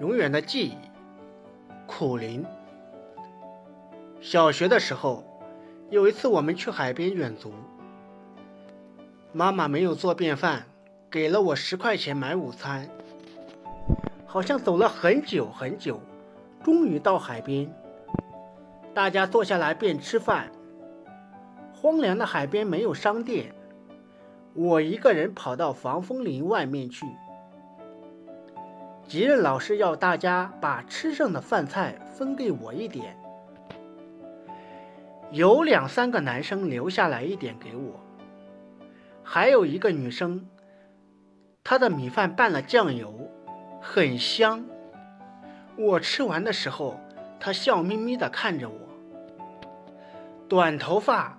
永远的记忆，苦林。小学的时候，有一次我们去海边远足，妈妈没有做便饭，给了我十块钱买午餐。好像走了很久很久，终于到海边，大家坐下来便吃饭。荒凉的海边没有商店，我一个人跑到防风林外面去。吉任老师要大家把吃剩的饭菜分给我一点，有两三个男生留下来一点给我，还有一个女生，她的米饭拌了酱油，很香。我吃完的时候，她笑眯眯地看着我，短头发，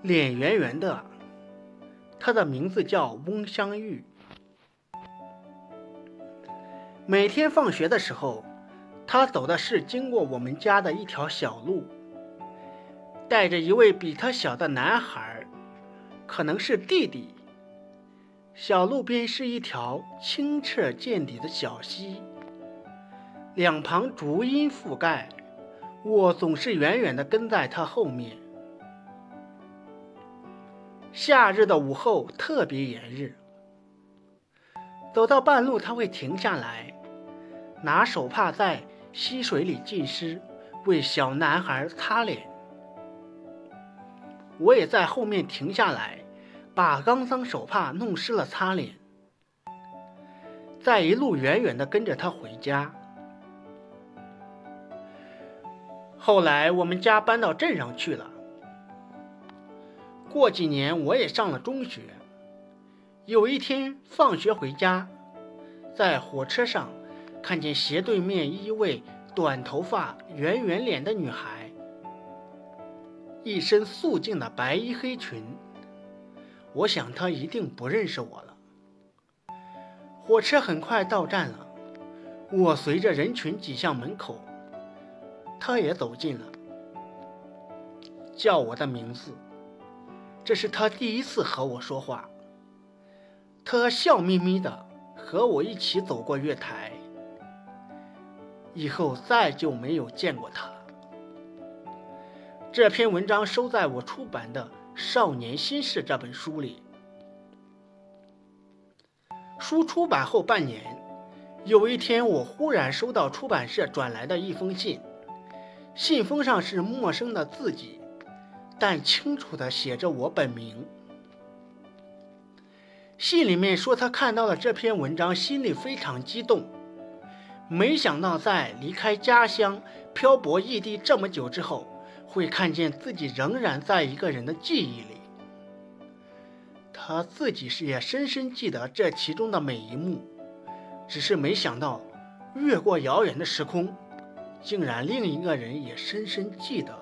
脸圆圆的，她的名字叫翁香玉。每天放学的时候，他走的是经过我们家的一条小路，带着一位比他小的男孩，可能是弟弟。小路边是一条清澈见底的小溪，两旁竹荫覆盖，我总是远远地跟在他后面。夏日的午后特别炎热，走到半路他会停下来。拿手帕在溪水里浸湿，为小男孩擦脸。我也在后面停下来，把刚脏手帕弄湿了擦脸，再一路远远地跟着他回家。后来我们家搬到镇上去了。过几年我也上了中学。有一天放学回家，在火车上。看见斜对面一位短头发、圆圆脸的女孩，一身素净的白衣黑裙。我想她一定不认识我了。火车很快到站了，我随着人群挤向门口，她也走近了，叫我的名字。这是她第一次和我说话。她笑眯眯的和我一起走过月台。以后再就没有见过他。这篇文章收在我出版的《少年心事》这本书里。书出版后半年，有一天我忽然收到出版社转来的一封信，信封上是陌生的字迹，但清楚地写着我本名。信里面说他看到了这篇文章，心里非常激动。没想到，在离开家乡、漂泊异地这么久之后，会看见自己仍然在一个人的记忆里。他自己是也深深记得这其中的每一幕，只是没想到，越过遥远的时空，竟然另一个人也深深记得。